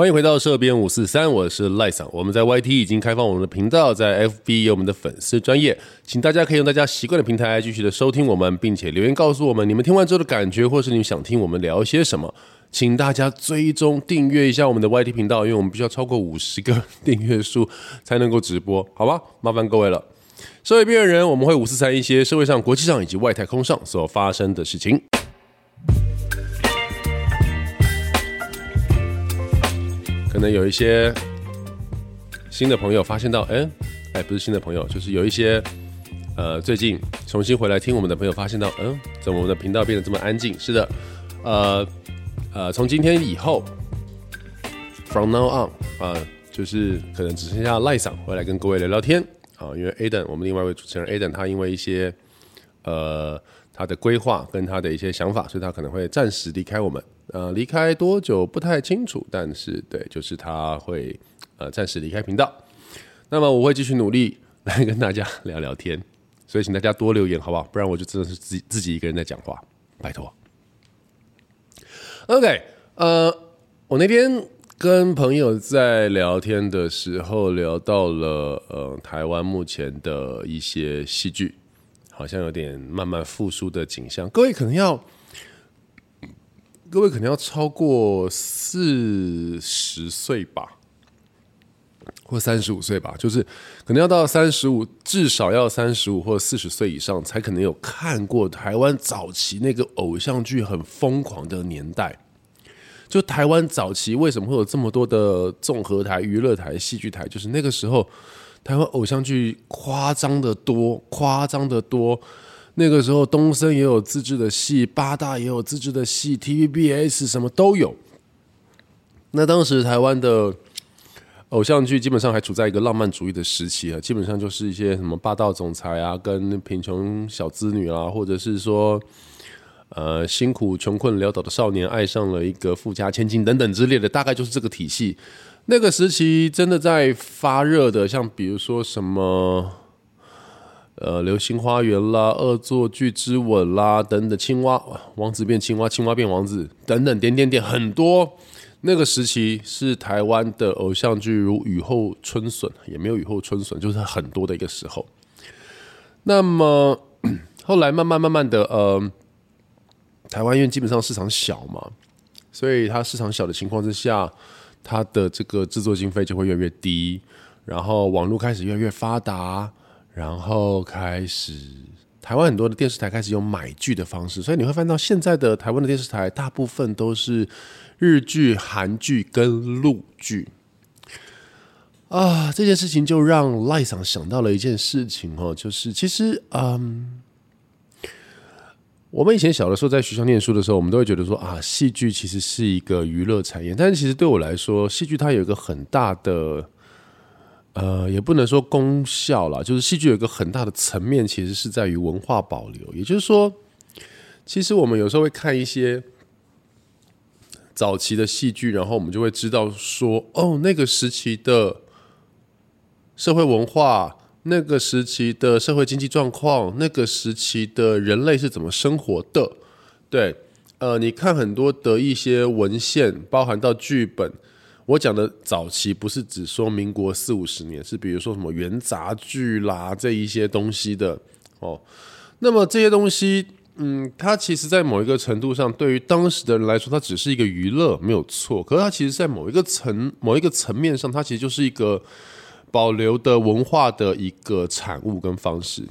欢迎回到社编五四三，我是赖桑。我们在 YT 已经开放我们的频道，在 FB 有我们的粉丝专业，请大家可以用大家习惯的平台继续的收听我们，并且留言告诉我们你们听完之后的感觉，或是你们想听我们聊些什么。请大家追踪订阅一下我们的 YT 频道，因为我们必须要超过五十个 订阅数才能够直播，好吧？麻烦各位了。社会边缘人，我们会五四三一些社会上、国际上以及外太空上所发生的事情。可能有一些新的朋友发现到，哎，哎，不是新的朋友，就是有一些呃，最近重新回来听我们的朋友发现到，嗯，怎么我们的频道变得这么安静？是的，呃呃，从今天以后，from now on，啊，就是可能只剩下赖嗓回来跟各位聊聊天啊，因为 Aden，我们另外一位主持人 Aden，他因为一些呃他的规划跟他的一些想法，所以他可能会暂时离开我们。呃，离开多久不太清楚，但是对，就是他会呃暂时离开频道。那么我会继续努力来跟大家聊聊天，所以请大家多留言好不好？不然我就真的是自自己一个人在讲话，拜托。OK，呃，我那天跟朋友在聊天的时候聊到了呃台湾目前的一些戏剧，好像有点慢慢复苏的景象。各位可能要。各位可能要超过四十岁吧，或三十五岁吧，就是可能要到三十五，至少要三十五或四十岁以上，才可能有看过台湾早期那个偶像剧很疯狂的年代。就台湾早期为什么会有这么多的综合台、娱乐台、戏剧台？就是那个时候，台湾偶像剧夸张的多，夸张的多。那个时候，东森也有自制的戏，八大也有自制的戏，TVBS 什么都有。那当时台湾的偶像剧基本上还处在一个浪漫主义的时期啊，基本上就是一些什么霸道总裁啊，跟贫穷小资女啊，或者是说呃辛苦穷困潦倒的少年爱上了一个富家千金等等之类的，大概就是这个体系。那个时期真的在发热的，像比如说什么。呃，流星花园啦，恶作剧之吻啦，等等，青蛙王子变青蛙，青蛙变王子，等等，点点点，很多。那个时期是台湾的偶像剧如雨后春笋，也没有雨后春笋，就是很多的一个时候。那么 后来慢慢慢慢的，呃，台湾因为基本上市场小嘛，所以它市场小的情况之下，它的这个制作经费就会越来越低，然后网络开始越来越发达。然后开始，台湾很多的电视台开始用买剧的方式，所以你会翻到现在的台湾的电视台，大部分都是日剧、韩剧跟陆剧。啊，这件事情就让赖桑想到了一件事情哦，就是其实，嗯，我们以前小的时候在学校念书的时候，我们都会觉得说啊，戏剧其实是一个娱乐产业，但是其实对我来说，戏剧它有一个很大的。呃，也不能说功效啦，就是戏剧有一个很大的层面，其实是在于文化保留。也就是说，其实我们有时候会看一些早期的戏剧，然后我们就会知道说，哦，那个时期的社会文化，那个时期的社会经济状况，那个时期的人类是怎么生活的。对，呃，你看很多的一些文献，包含到剧本。我讲的早期不是只说民国四五十年，是比如说什么元杂剧啦这一些东西的哦。那么这些东西，嗯，它其实，在某一个程度上，对于当时的人来说，它只是一个娱乐，没有错。可是它其实，在某一个层、某一个层面上，它其实就是一个保留的文化的一个产物跟方式。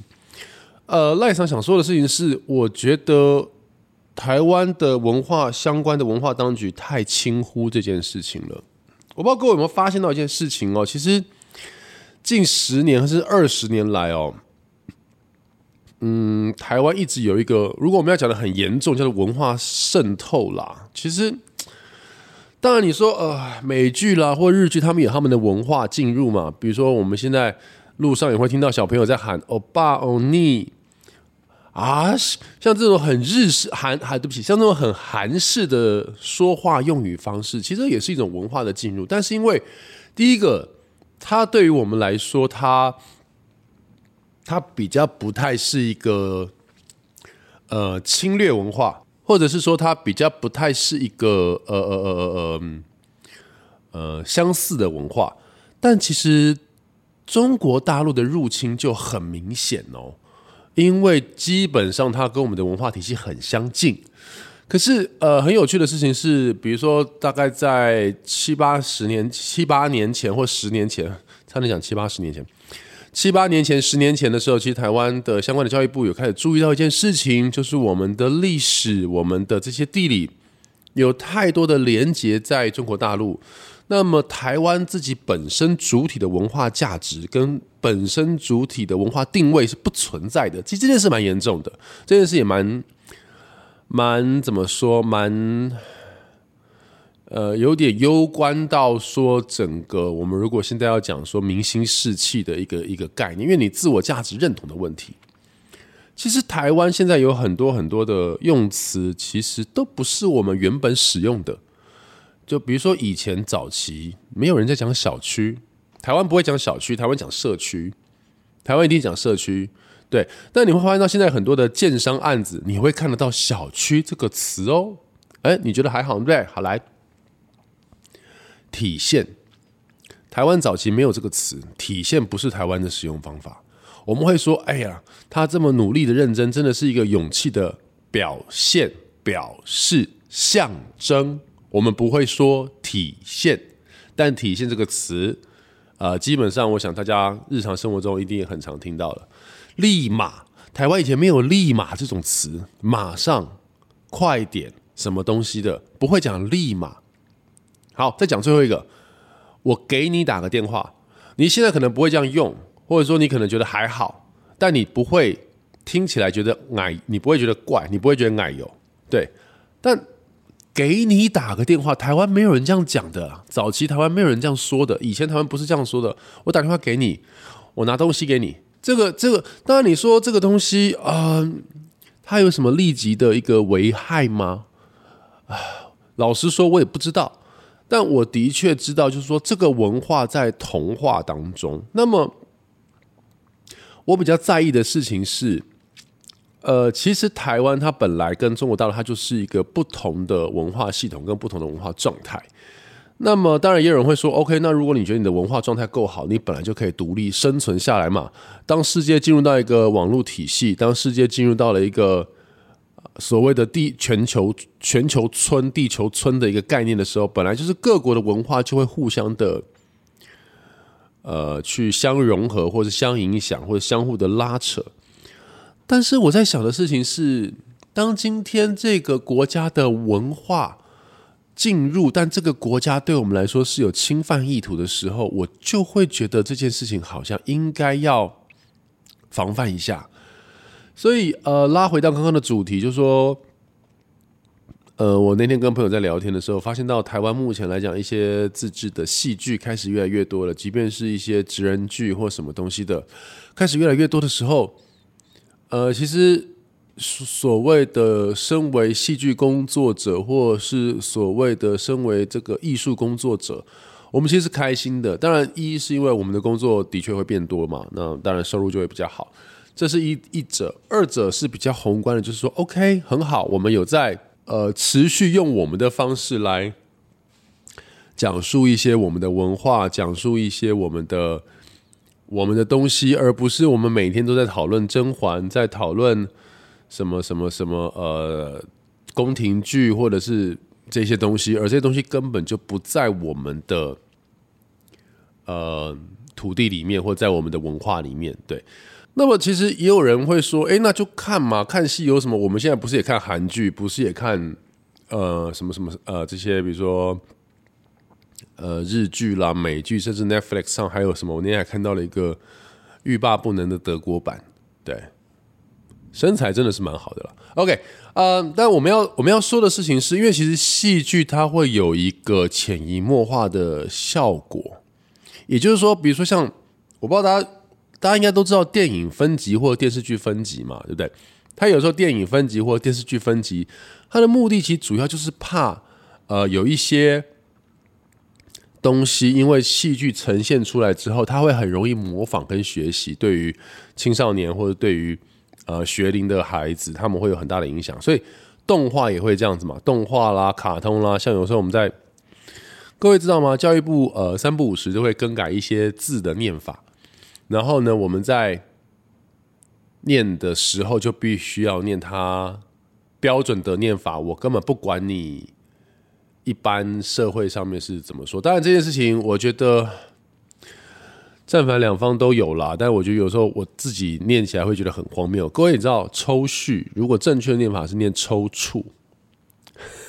呃，赖桑想说的事情是，我觉得台湾的文化相关的文化当局太轻忽这件事情了。我不知道各位有没有发现到一件事情哦，其实近十年还是二十年来哦，嗯，台湾一直有一个，如果我们要讲的很严重，叫做文化渗透啦。其实，当然你说呃，美剧啦或日剧，他们有他们的文化进入嘛。比如说，我们现在路上也会听到小朋友在喊“欧巴欧尼”。啊，像这种很日式韩韩，对不起，像这种很韩式的说话用语方式，其实也是一种文化的进入。但是因为第一个，它对于我们来说，它它比较不太是一个呃侵略文化，或者是说它比较不太是一个呃呃呃呃呃相似的文化，但其实中国大陆的入侵就很明显哦，因为基本上它跟我们的文化体系很相近。可是呃，很有趣的事情是，比如说大概在七八十年、七八年前或十年前，差点讲七八十年前。七八年前、十年前的时候，其实台湾的相关的教育部有开始注意到一件事情，就是我们的历史、我们的这些地理有太多的连结在中国大陆。那么，台湾自己本身主体的文化价值跟本身主体的文化定位是不存在的。其实这件事蛮严重的，这件事也蛮蛮怎么说蛮。呃，有点攸关到说整个我们如果现在要讲说明星士气的一个一个概念，因为你自我价值认同的问题，其实台湾现在有很多很多的用词，其实都不是我们原本使用的。就比如说以前早期没有人在讲小区，台湾不会讲小区，台湾讲社区，台湾一定讲社区，对。但你会发现到现在很多的建商案子，你会看得到小区这个词哦。哎，你觉得还好对对？好来。体现，台湾早期没有这个词，体现不是台湾的使用方法。我们会说，哎呀，他这么努力的认真，真的是一个勇气的表现、表示、象征。我们不会说体现，但体现这个词，呃，基本上我想大家日常生活中一定也很常听到了。立马，台湾以前没有立马这种词，马上、快点，什么东西的，不会讲立马。好，再讲最后一个。我给你打个电话，你现在可能不会这样用，或者说你可能觉得还好，但你不会听起来觉得矮，你不会觉得怪，你不会觉得矮油，对。但给你打个电话，台湾没有人这样讲的，早期台湾没有人这样说的，以前台湾不是这样说的。我打电话给你，我拿东西给你，这个这个，当然你说这个东西啊，它有什么立即的一个危害吗？啊，老实说，我也不知道。但我的确知道，就是说这个文化在童话当中。那么，我比较在意的事情是，呃，其实台湾它本来跟中国大陆它就是一个不同的文化系统跟不同的文化状态。那么，当然也有人会说，OK，那如果你觉得你的文化状态够好，你本来就可以独立生存下来嘛。当世界进入到一个网络体系，当世界进入到了一个。所谓的地全球全球村地球村的一个概念的时候，本来就是各国的文化就会互相的，呃，去相融合，或者相影响，或者相互的拉扯。但是我在想的事情是，当今天这个国家的文化进入，但这个国家对我们来说是有侵犯意图的时候，我就会觉得这件事情好像应该要防范一下。所以，呃，拉回到刚刚的主题，就是说，呃，我那天跟朋友在聊天的时候，发现到台湾目前来讲，一些自制的戏剧开始越来越多了，即便是一些职人剧或什么东西的，开始越来越多的时候，呃，其实所谓的身为戏剧工作者，或是所谓的身为这个艺术工作者，我们其实是开心的。当然，一是因为我们的工作的确会变多嘛，那当然收入就会比较好。这是一一者，二者是比较宏观的，就是说，OK，很好，我们有在呃持续用我们的方式来讲述一些我们的文化，讲述一些我们的我们的东西，而不是我们每天都在讨论甄嬛，在讨论什么什么什么呃宫廷剧或者是这些东西，而这些东西根本就不在我们的呃土地里面，或在我们的文化里面，对。那么其实也有人会说，哎，那就看嘛，看戏有什么？我们现在不是也看韩剧，不是也看呃什么什么呃这些，比如说呃日剧啦、美剧，甚至 Netflix 上还有什么？我那天还看到了一个欲罢不能的德国版，对，身材真的是蛮好的了。OK，呃，但我们要我们要说的事情是，因为其实戏剧它会有一个潜移默化的效果，也就是说，比如说像我不知道大家。大家应该都知道电影分级或者电视剧分级嘛，对不对？它有时候电影分级或者电视剧分级，它的目的其实主要就是怕，呃，有一些东西因为戏剧呈现出来之后，它会很容易模仿跟学习，对于青少年或者对于呃学龄的孩子，他们会有很大的影响。所以动画也会这样子嘛，动画啦、卡通啦，像有时候我们在各位知道吗？教育部呃三不五时就会更改一些字的念法，然后呢，我们在念的时候就必须要念它标准的念法。我根本不管你一般社会上面是怎么说。当然这件事情，我觉得。正反两方都有啦，但我觉得有时候我自己念起来会觉得很荒谬。各位，你知道抽蓄如果正确的念法是念抽搐？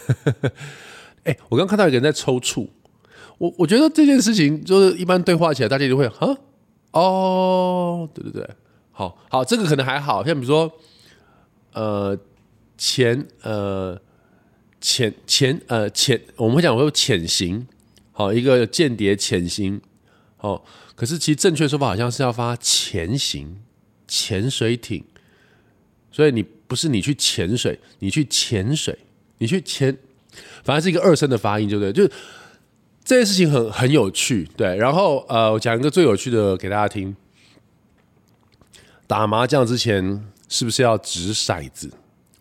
哎，我刚看到一个人在抽搐，我我觉得这件事情就是一般对话起来，大家就会啊哦，对对对，好好，这个可能还好像比如说呃前呃潜潜呃潜，我们会讲说潜行，好一个间谍潜行，好。可是，其实正确说法好像是要发潜行潜水艇，所以你不是你去潜水，你去潜水，你去潜，反正是一个二声的发音，对不对？就是这件事情很很有趣，对。然后，呃，我讲一个最有趣的给大家听：打麻将之前是不是要掷骰子？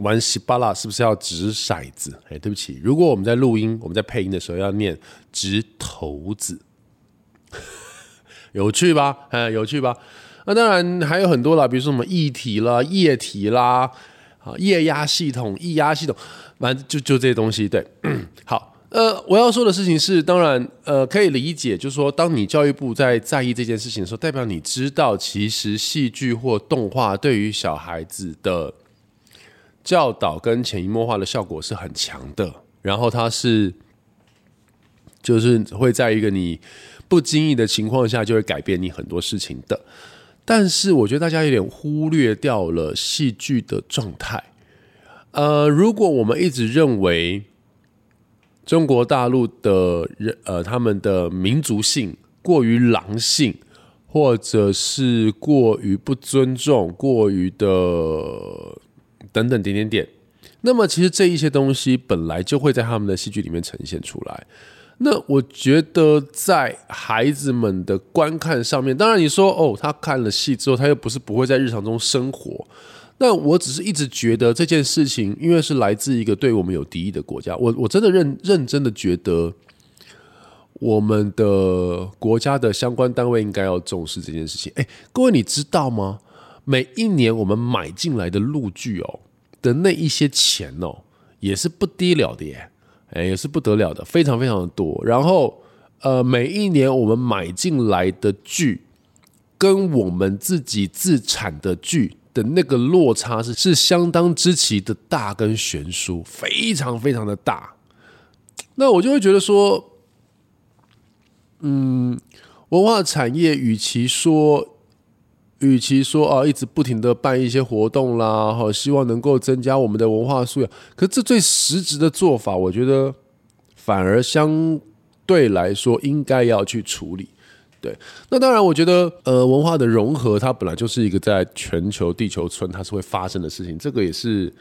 玩西巴拉是不是要掷骰子？哎，对不起，如果我们在录音、我们在配音的时候要念掷骰子。有趣吧？哎，有趣吧？那当然还有很多啦，比如说什么液体啦、液体啦，啊，液压系统、液压系统，反正就就这些东西。对，好，呃，我要说的事情是，当然，呃，可以理解，就是说，当你教育部在在意这件事情的时候，代表你知道，其实戏剧或动画对于小孩子的教导跟潜移默化的效果是很强的，然后它是，就是会在一个你。不经意的情况下，就会改变你很多事情的。但是，我觉得大家有点忽略掉了戏剧的状态。呃，如果我们一直认为中国大陆的人，呃，他们的民族性过于狼性，或者是过于不尊重、过于的等等点点点，那么其实这一些东西本来就会在他们的戏剧里面呈现出来。那我觉得在孩子们的观看上面，当然你说哦，他看了戏之后，他又不是不会在日常中生活。那我只是一直觉得这件事情，因为是来自一个对我们有敌意的国家，我我真的认认真的觉得，我们的国家的相关单位应该要重视这件事情。哎，各位你知道吗？每一年我们买进来的陆剧哦的那一些钱哦，也是不低了的耶。哎，也是不得了的，非常非常的多。然后，呃，每一年我们买进来的剧，跟我们自己自产的剧的那个落差是是相当之奇的大跟悬殊，非常非常的大。那我就会觉得说，嗯，文化产业与其说。与其说啊，一直不停的办一些活动啦，哈，希望能够增加我们的文化素养，可这最实质的做法，我觉得反而相对来说应该要去处理。对，那当然，我觉得呃，文化的融合，它本来就是一个在全球地球村它是会发生的事情，这个也是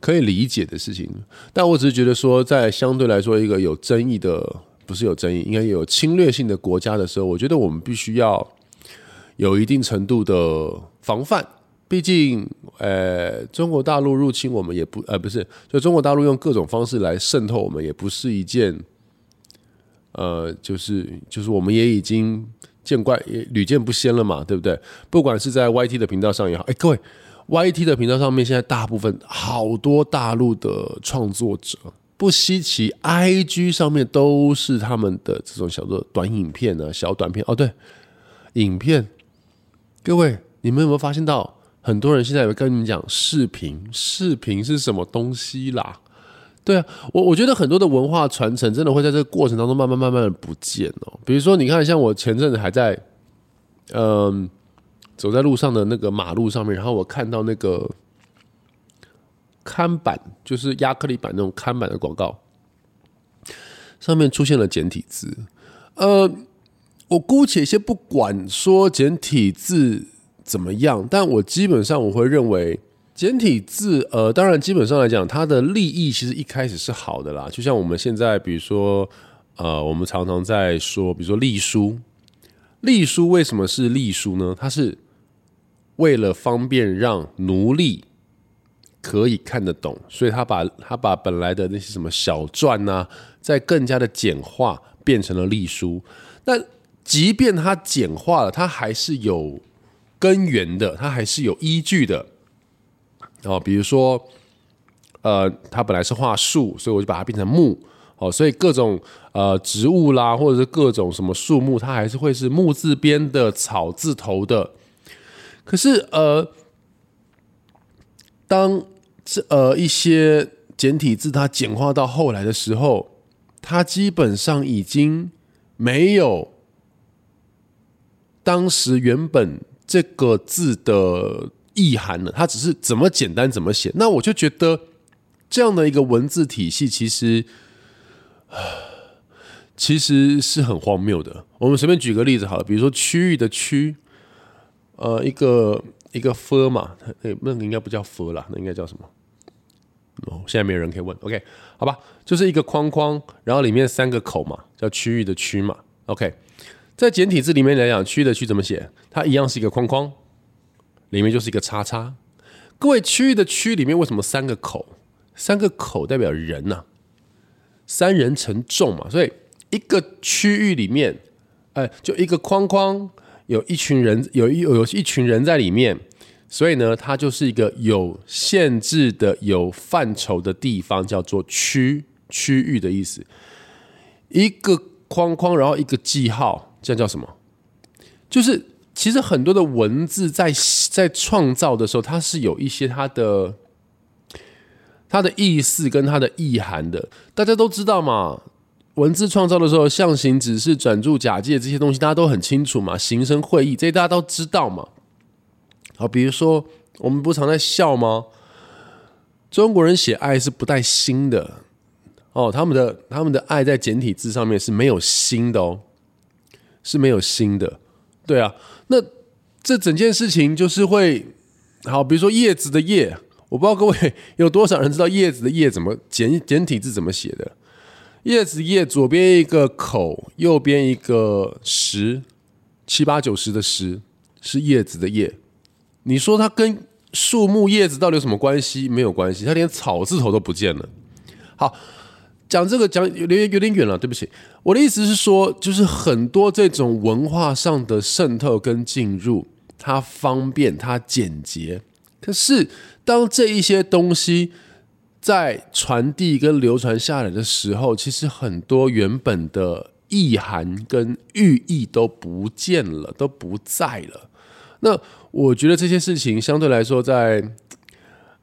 可以理解的事情。但我只是觉得说，在相对来说一个有争议的，不是有争议，应该有侵略性的国家的时候，我觉得我们必须要。有一定程度的防范，毕竟，呃，中国大陆入侵我们也不，呃，不是，就中国大陆用各种方式来渗透我们，也不是一件，呃，就是就是我们也已经见怪也屡见不鲜了嘛，对不对？不管是在 YT 的频道上也好，哎，各位，YT 的频道上面现在大部分好多大陆的创作者，不稀奇，IG 上面都是他们的这种小的短影片呢，小短片，哦，对，影片。各位，你们有没有发现到，很多人现在有跟你们讲视频，视频是什么东西啦？对啊，我我觉得很多的文化传承真的会在这个过程当中慢慢慢慢的不见哦。比如说，你看，像我前阵子还在，嗯，走在路上的那个马路上面，然后我看到那个看板，就是亚克力板那种看板的广告，上面出现了简体字，呃。我姑且先不管说简体字怎么样，但我基本上我会认为简体字，呃，当然基本上来讲，它的利益其实一开始是好的啦。就像我们现在，比如说，呃，我们常常在说，比如说隶书，隶书为什么是隶书呢？它是为了方便让奴隶可以看得懂，所以他把他把本来的那些什么小篆呐，再更加的简化。变成了隶书。但即便它简化了，它还是有根源的，它还是有依据的。哦，比如说，呃，它本来是画树，所以我就把它变成木。哦，所以各种呃植物啦，或者是各种什么树木，它还是会是木字边的草字头的。可是呃，当这呃一些简体字它简化到后来的时候，它基本上已经没有当时原本这个字的意涵呢。它只是怎么简单怎么写。那我就觉得这样的一个文字体系，其实。其实是很荒谬的。我们随便举个例子好了，比如说区域的区，呃，一个一个 f 嘛，那那个应该不叫 f 啦，那应该叫什么？哦，现在没有人可以问。OK，好吧，就是一个框框，然后里面三个口嘛，叫区域的区嘛。OK，在简体字里面来讲，区的区怎么写？它一样是一个框框，里面就是一个叉叉。各位，区域的区里面为什么三个口？三个口代表人呐。三人成众嘛，所以一个区域里面，哎，就一个框框，有一群人，有一有一群人在里面，所以呢，它就是一个有限制的、有范畴的地方，叫做区区域的意思。一个框框，然后一个记号，这叫什么？就是其实很多的文字在在创造的时候，它是有一些它的。它的意思跟它的意涵的，大家都知道嘛。文字创造的时候，象形、指示、转注、假借这些东西，大家都很清楚嘛。形声会意，这些大家都知道嘛。好，比如说我们不常在笑吗？中国人写爱是不带心的哦，他们的他们的爱在简体字上面是没有心的哦，是没有心的。对啊，那这整件事情就是会好，比如说叶子的叶。我不知道各位有多少人知道叶子的叶怎么简简体字怎么写的？叶子叶左边一个口，右边一个十，七八九十的十是叶子的叶。你说它跟树木叶子到底有什么关系？没有关系，它连草字头都不见了。好，讲这个讲有点有点远了，对不起。我的意思是说，就是很多这种文化上的渗透跟进入，它方便，它简洁，可是。当这一些东西在传递跟流传下来的时候，其实很多原本的意涵跟寓意都不见了，都不在了。那我觉得这些事情相对来说，在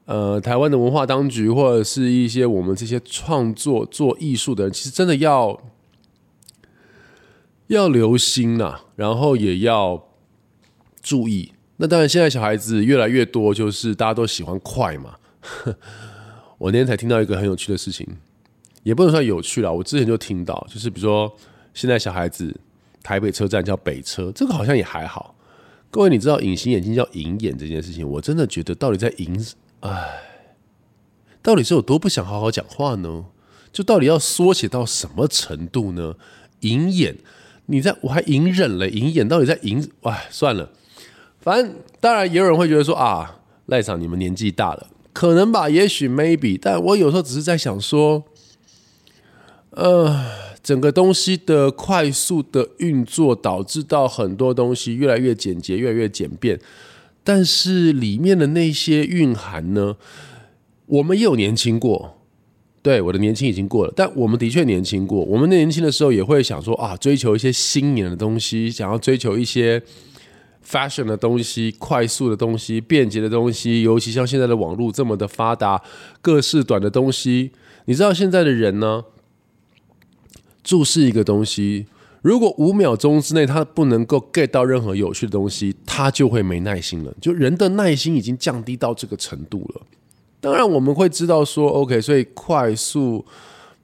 呃台湾的文化当局或者是一些我们这些创作做艺术的人，其实真的要要留心呐，然后也要注意。那当然，现在小孩子越来越多，就是大家都喜欢快嘛。我那天才听到一个很有趣的事情，也不能算有趣了。我之前就听到，就是比如说，现在小孩子台北车站叫北车，这个好像也还好。各位，你知道隐形眼镜叫银眼这件事情，我真的觉得到底在隐，哎，到底是有多不想好好讲话呢？就到底要缩写到什么程度呢？隐眼，你在我还隐忍了，隐忍到底在隐，哎，算了。反正当然也有人会觉得说啊，赖场你们年纪大了，可能吧，也许 maybe，但我有时候只是在想说，呃，整个东西的快速的运作导致到很多东西越来越简洁，越来越简便，但是里面的那些蕴含呢，我们也有年轻过，对，我的年轻已经过了，但我们的确年轻过，我们年轻的时候也会想说啊，追求一些新颖的东西，想要追求一些。fashion 的东西，快速的东西，便捷的东西，尤其像现在的网络这么的发达，各式短的东西。你知道现在的人呢，注视一个东西，如果五秒钟之内他不能够 get 到任何有趣的东西，他就会没耐心了。就人的耐心已经降低到这个程度了。当然我们会知道说，OK，所以快速、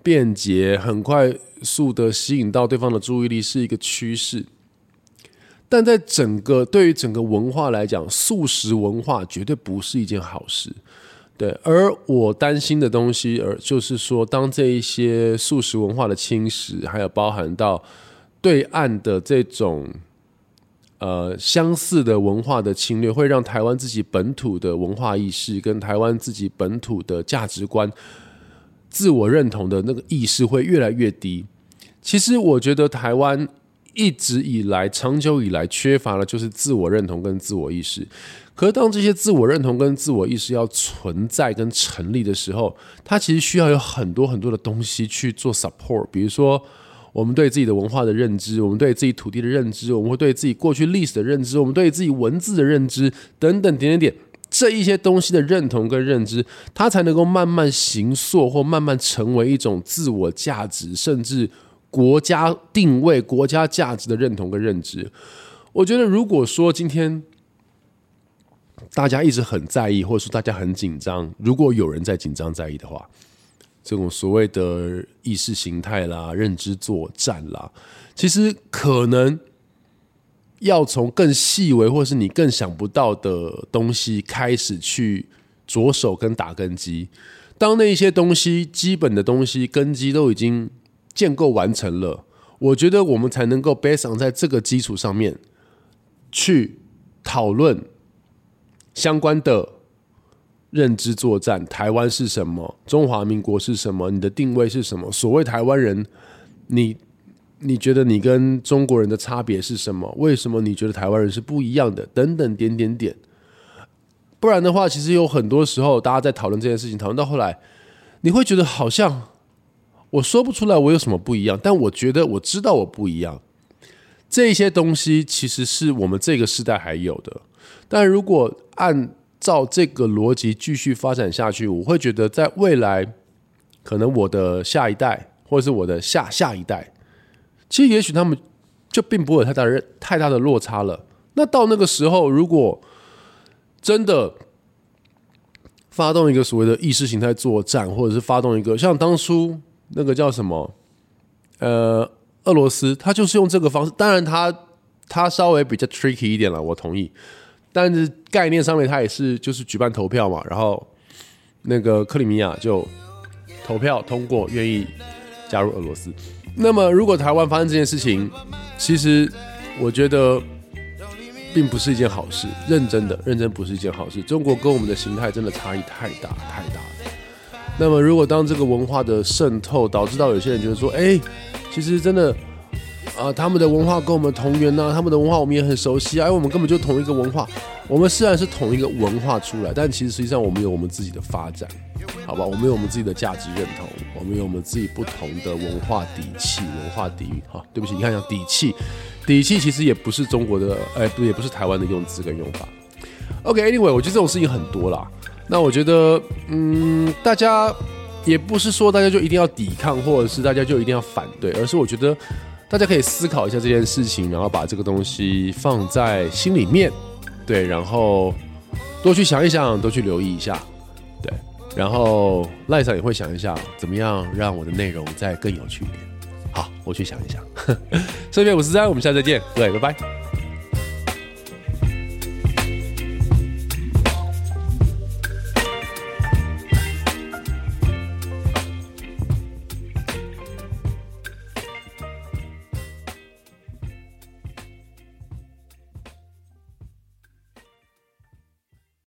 便捷、很快速的吸引到对方的注意力是一个趋势。但在整个对于整个文化来讲，素食文化绝对不是一件好事，对。而我担心的东西，而就是说，当这一些素食文化的侵蚀，还有包含到对岸的这种呃相似的文化的侵略，会让台湾自己本土的文化意识跟台湾自己本土的价值观、自我认同的那个意识会越来越低。其实我觉得台湾一直以来、长久以来缺乏的就是自我认同跟自我意识。可是当这些自我认同跟自我意识要存在跟成立的时候，它其实需要有很多很多的东西去做 support。比如说，我们对自己的文化的认知，我们对自己土地的认知，我们会对自己过去历史的认知，我们对自己文字的认知等等点点点。这一些东西的认同跟认知，它才能够慢慢形塑或慢慢成为一种自我价值，甚至国家定位、国家价值的认同跟认知。我觉得，如果说今天大家一直很在意，或者说大家很紧张，如果有人在紧张在意的话，这种所谓的意识形态啦、认知作战啦，其实可能。要从更细微，或是你更想不到的东西开始去着手跟打根基。当那一些东西基本的东西根基都已经建构完成了，我觉得我们才能够 base on 在这个基础上面去讨论相关的认知作战。台湾是什么？中华民国是什么？你的定位是什么？所谓台湾人，你。你觉得你跟中国人的差别是什么？为什么你觉得台湾人是不一样的？等等点点点。不然的话，其实有很多时候，大家在讨论这件事情，讨论到后来，你会觉得好像我说不出来我有什么不一样，但我觉得我知道我不一样。这些东西其实是我们这个时代还有的，但如果按照这个逻辑继续发展下去，我会觉得在未来，可能我的下一代，或者是我的下下一代。其实，也许他们就并不会有太大的太大的落差了。那到那个时候，如果真的发动一个所谓的意识形态作战，或者是发动一个像当初那个叫什么，呃，俄罗斯，他就是用这个方式。当然，他他稍微比较 tricky 一点了，我同意。但是概念上面，他也是就是举办投票嘛，然后那个克里米亚就投票通过，愿意加入俄罗斯。那么，如果台湾发生这件事情，其实我觉得并不是一件好事。认真的，认真不是一件好事。中国跟我们的形态真的差异太大太大了。那么，如果当这个文化的渗透导致到有些人觉得说，哎，其实真的啊，他们的文化跟我们同源呐，他们的文化我们也很熟悉啊，因为我们根本就同一个文化。我们虽然是同一个文化出来，但其实实际上我们有我们自己的发展。好吧，我们有我们自己的价值认同，我们有我们自己不同的文化底气、文化底蕴。哈，对不起，你看一下底气，底气其实也不是中国的，哎，不，也不是台湾的用字跟用法。OK，Anyway，我觉得这种事情很多啦。那我觉得，嗯，大家也不是说大家就一定要抵抗，或者是大家就一定要反对，而是我觉得大家可以思考一下这件事情，然后把这个东西放在心里面，对，然后多去想一想，多去留意一下。对然后赖上也会想一想，怎么样让我的内容再更有趣一点。好，我去想一想。这边我是三，我们下次再见，对，拜拜。